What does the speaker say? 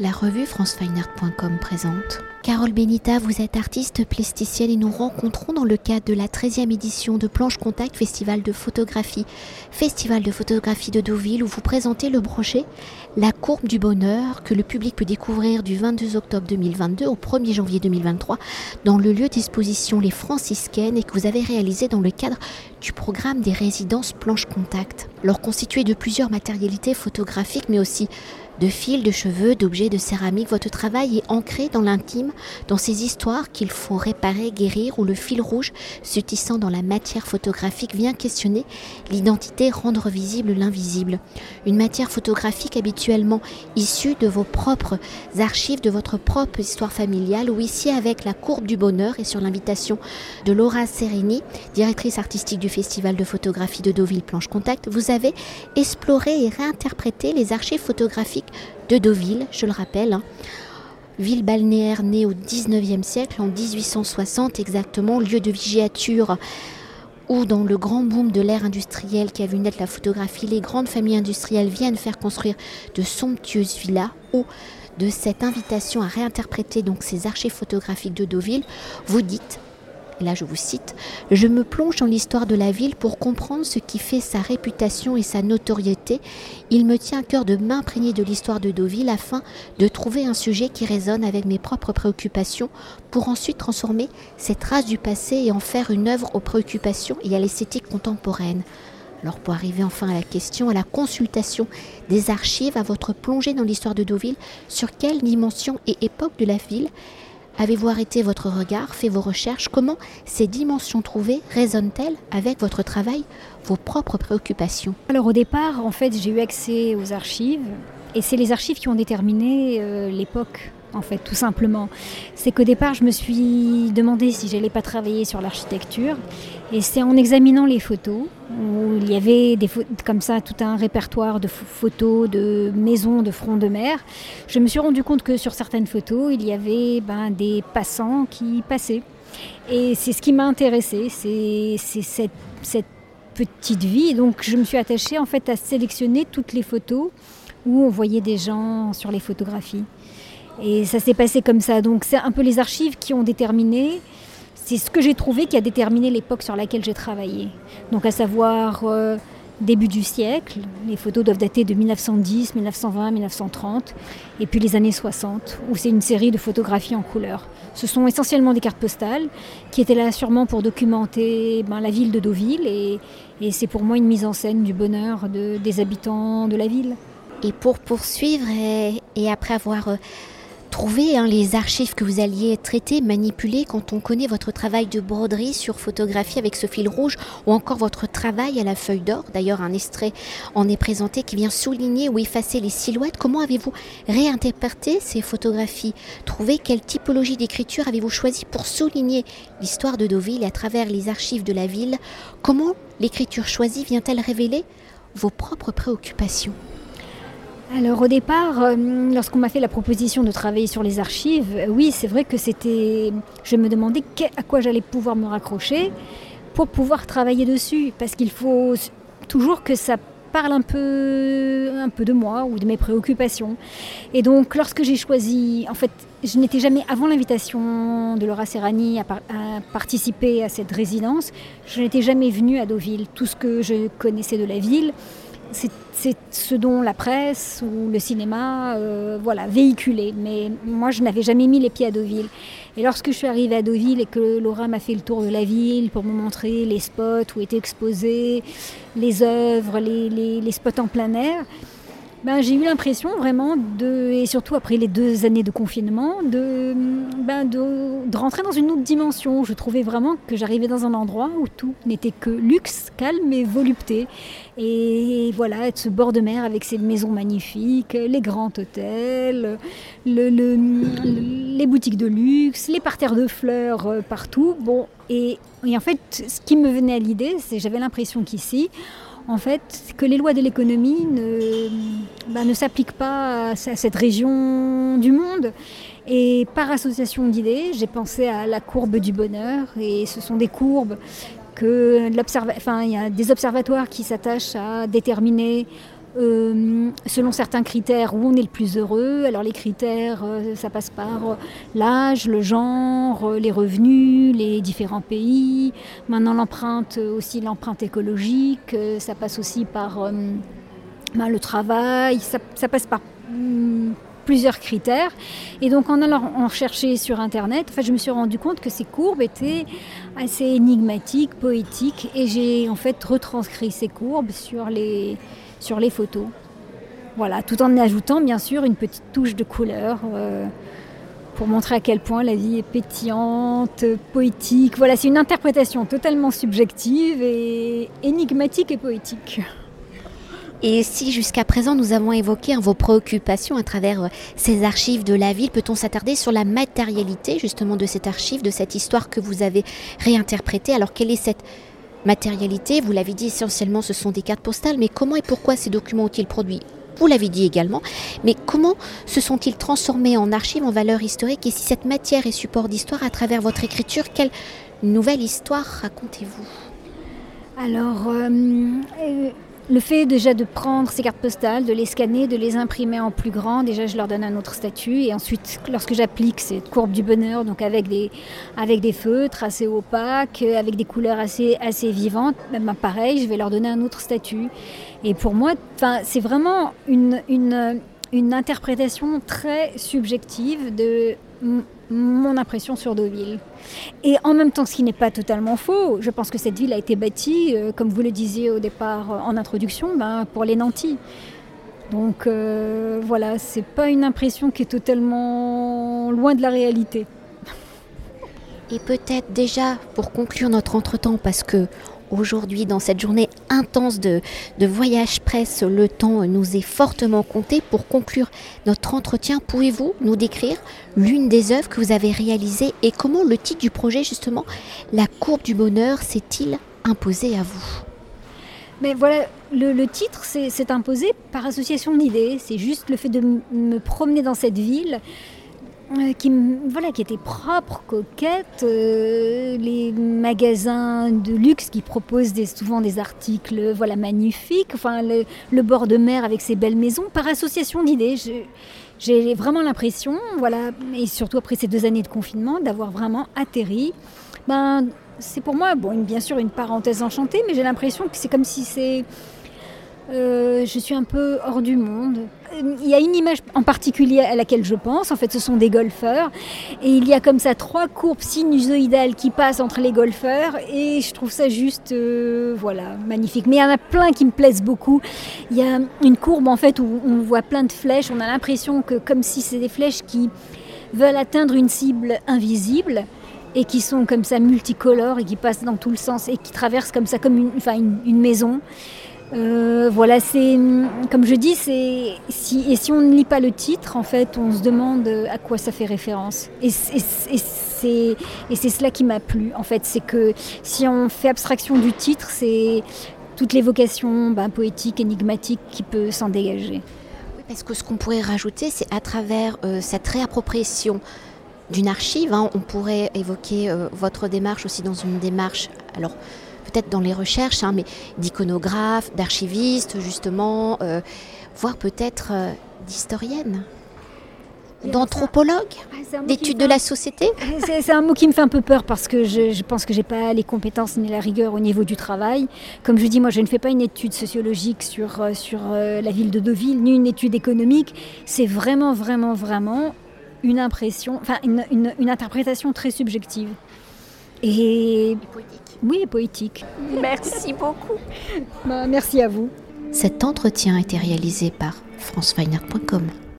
La revue francefineart.com présente. Carole Benita, vous êtes artiste plasticienne et nous rencontrons dans le cadre de la 13e édition de Planche Contact Festival de photographie. Festival de photographie de Deauville où vous présentez le brochet La courbe du bonheur que le public peut découvrir du 22 octobre 2022 au 1er janvier 2023 dans le lieu d'exposition Les Franciscaines et que vous avez réalisé dans le cadre du programme des résidences Planche Contact. Alors constitué de plusieurs matérialités photographiques mais aussi de fils, de cheveux, d'objets de céramique, votre travail est ancré dans l'intime, dans ces histoires qu'il faut réparer, guérir, où le fil rouge, se tissant dans la matière photographique, vient questionner l'identité, rendre visible l'invisible. Une matière photographique habituellement issue de vos propres archives, de votre propre histoire familiale, ou ici avec la courbe du bonheur et sur l'invitation de Laura Serini, directrice artistique du Festival de photographie de Deauville Planche Contact, vous avez exploré et réinterprété les archives photographiques de Deauville, je le rappelle. Hein. Ville balnéaire née au 19e siècle, en 1860 exactement, lieu de vigiature où dans le grand boom de l'ère industrielle qui a vu naître la photographie, les grandes familles industrielles viennent faire construire de somptueuses villas ou de cette invitation à réinterpréter donc ces archives photographiques de Deauville, vous dites là je vous cite, Je me plonge dans l'histoire de la ville pour comprendre ce qui fait sa réputation et sa notoriété. Il me tient à cœur de m'imprégner de l'histoire de Deauville afin de trouver un sujet qui résonne avec mes propres préoccupations pour ensuite transformer cette trace du passé et en faire une œuvre aux préoccupations et à l'esthétique contemporaine. Alors pour arriver enfin à la question, à la consultation des archives, à votre plongée dans l'histoire de Deauville, sur quelle dimension et époque de la ville Avez-vous arrêté votre regard, fait vos recherches? Comment ces dimensions trouvées résonnent-elles avec votre travail, vos propres préoccupations? Alors au départ, en fait, j'ai eu accès aux archives et c'est les archives qui ont déterminé euh, l'époque en fait, tout simplement. C'est qu'au départ, je me suis demandé si j'allais pas travailler sur l'architecture. Et c'est en examinant les photos, où il y avait des comme ça tout un répertoire de photos de maisons de front de mer, je me suis rendu compte que sur certaines photos, il y avait ben, des passants qui passaient. Et c'est ce qui m'a intéressé, c'est cette, cette petite vie. Donc je me suis attachée en fait à sélectionner toutes les photos où on voyait des gens sur les photographies. Et ça s'est passé comme ça. Donc c'est un peu les archives qui ont déterminé, c'est ce que j'ai trouvé qui a déterminé l'époque sur laquelle j'ai travaillé. Donc à savoir euh, début du siècle, les photos doivent dater de 1910, 1920, 1930, et puis les années 60, où c'est une série de photographies en couleur. Ce sont essentiellement des cartes postales qui étaient là sûrement pour documenter ben, la ville de Deauville, et, c'est pour moi une mise en scène du bonheur des habitants de la ville. Et pour poursuivre, et, après avoir... Euh, trouver hein, les archives que vous alliez traiter, manipuler quand on connaît votre travail de broderie sur photographie avec ce fil rouge ou encore votre travail à la feuille d'or. D'ailleurs, un extrait en est présenté qui vient souligner ou effacer les silhouettes. Comment avez-vous réinterprété ces photographies? Trouver quelle typologie d'écriture avez-vous choisi pour souligner l'histoire de Deauville à travers les archives de la ville? Comment l'écriture choisie vient-elle révéler vos propres préoccupations? Alors au départ, euh, lorsqu'on m'a fait la proposition de travailler sur les archives, euh, oui, c'est vrai que c'était. Je me demandais à quoi j'allais pouvoir me raccrocher pour pouvoir travailler dessus, parce qu'il faut toujours que ça parle un peu, un peu de moi ou de mes préoccupations. Et donc, lorsque j'ai choisi, en fait, je n'étais jamais, avant l'invitation de Laura Serrani à, à, participer à cette résidence, je n'étais jamais venue à Deauville. Tout ce que je connaissais de la ville, c'est ce dont la presse ou le cinéma euh, voilà, véhiculait. Mais moi, je n'avais jamais mis les pieds à Deauville. Et lorsque je suis arrivée à Deauville et que Laura m'a fait le tour de la ville pour me montrer les spots où étaient exposés les œuvres, les spots en plein air, ben, j'ai eu l'impression vraiment, de, et surtout après les deux années de confinement, de, ben, de, rentrer dans une autre dimension. Je trouvais vraiment que j'arrivais dans un endroit où tout n'était que luxe, calme et volupté. Et voilà, être ce bord de mer avec ses maisons magnifiques, les grands hôtels, le, les boutiques de luxe, les parterres de fleurs euh, partout. Bon, et, et en fait, ce qui me venait à l'idée, c'est j'avais l'impression qu'ici, en fait, que les lois de l'économie ne, bah, ne s'appliquent pas à, cette région du monde. Et par association d'idées, j'ai pensé à la courbe du bonheur. Et ce sont des courbes que enfin, il y a des observatoires qui s'attachent à déterminer euh, selon certains critères où on est le plus heureux. Alors les critères, euh, ça passe par l'âge, le genre, les revenus, les différents pays. Maintenant l'empreinte aussi, l'empreinte écologique, ça passe aussi par ben, le travail, ça, ça passe par hmm, plusieurs critères. Et donc en allant en chercher sur Internet, enfin, je me suis rendu compte que ces courbes étaient assez énigmatiques, poétiques, et j'ai en fait retranscrit ces courbes sur les, sur les photos. Voilà, tout en ajoutant bien sûr une petite touche de couleur. Euh, pour montrer à quel point la vie est pétillante, poétique. Voilà, c'est une interprétation totalement subjective et énigmatique et poétique. Et si jusqu'à présent nous avons évoqué vos préoccupations à travers euh, ces archives de la ville, peut-on s'attarder sur la matérialité justement de cette archive, de cette histoire que vous avez réinterprétée? Alors quelle est cette matérialité Vous l'avez dit essentiellement ce sont des cartes postales, mais comment et pourquoi ces documents ont-ils produit? Vous l'avez dit également, mais comment se sont-ils transformés en archives, en valeur historique Et si cette matière est support d'histoire à travers votre écriture, quelle nouvelle histoire racontez-vous? Alors, euh, euh, le fait déjà de prendre ces cartes postales, de les scanner, de les imprimer en plus grand, déjà je leur donne un autre statut. Et ensuite, lorsque j'applique cette courbe du bonheur, donc avec des, avec des feutres assez opaques, avec des couleurs assez, assez vivantes, même pareil, je vais leur donner un autre statut. Et pour moi, c'est vraiment une, une, une interprétation très subjective de mon impression sur Deauville. Et en même temps, ce qui n'est pas totalement faux, je pense que cette ville a été bâtie, euh, comme vous le disiez au départ euh, en introduction, ben, pour les nantis. Donc euh, voilà, c'est pas une impression qui est totalement loin de la réalité. Et peut-être déjà pour conclure notre entretemps, parce que Aujourd'hui, dans cette journée intense de, voyage presse, le temps nous est fortement compté. Pour conclure notre entretien, pouvez-vous nous décrire l'une des œuvres que vous avez réalisées et comment le titre du projet, justement, La courbe du bonheur, s'est-il imposé à vous? Mais voilà, le, titre s'est imposé par association d'idées. C'est juste le fait de me promener dans cette ville, euh, qui, voilà, qui était propre, coquette, euh, les magasins de luxe qui proposent souvent des articles voilà, magnifiques, enfin, le, bord de mer avec ses belles maisons, par association d'idées. J'ai vraiment l'impression, voilà, et surtout après ces deux années de confinement, d'avoir vraiment atterri. Ben, c'est pour moi, bon, bien sûr, une parenthèse enchantée, mais j'ai l'impression que c'est comme si c'est euh, je suis un peu hors du monde. Il y a une image en particulier à laquelle je pense. En fait, ce sont des golfeurs. Et il y a comme ça trois courbes sinusoïdales qui passent entre les golfeurs. Et je trouve ça juste, euh, voilà, magnifique. Mais il y en a plein qui me plaisent beaucoup. Il y a une courbe en fait où on voit plein de flèches. On a l'impression que comme si c'est des flèches qui veulent atteindre une cible invisible et qui sont comme ça multicolores et qui passent dans tout le sens et qui traversent comme ça comme une, maison. Euh, voilà, c'est comme je dis, c'est si et si on ne lit pas le titre, en fait, on se demande à quoi ça fait référence. Et, c'est et c'est cela qui m'a plu. En fait, c'est que si on fait abstraction du titre, c'est toute l'évocation ben, poétique, énigmatique qui peut s'en dégager. Parce que ce qu'on pourrait rajouter, c'est à travers euh, cette réappropriation d'une archive, hein, on pourrait évoquer euh, votre démarche aussi dans une démarche. Alors peut-être dans les recherches, hein, mais d'iconographes, d'archivistes, justement, euh, voire peut-être euh, d'historiennes d'anthropologues, ah, d'études de la société C'est un mot qui me fait un peu peur parce que je, pense que j'ai pas les compétences ni la rigueur au niveau du travail. Comme je dis, moi je ne fais pas une étude sociologique sur, euh, sur la ville de Deauville, ni une étude économique. C'est vraiment, vraiment, vraiment une impression, enfin une, une interprétation très subjective. Et, poétique. Oui, poétique. Merci beaucoup. Bah, merci à vous. Cet entretien a été réalisé par franceweiner.com.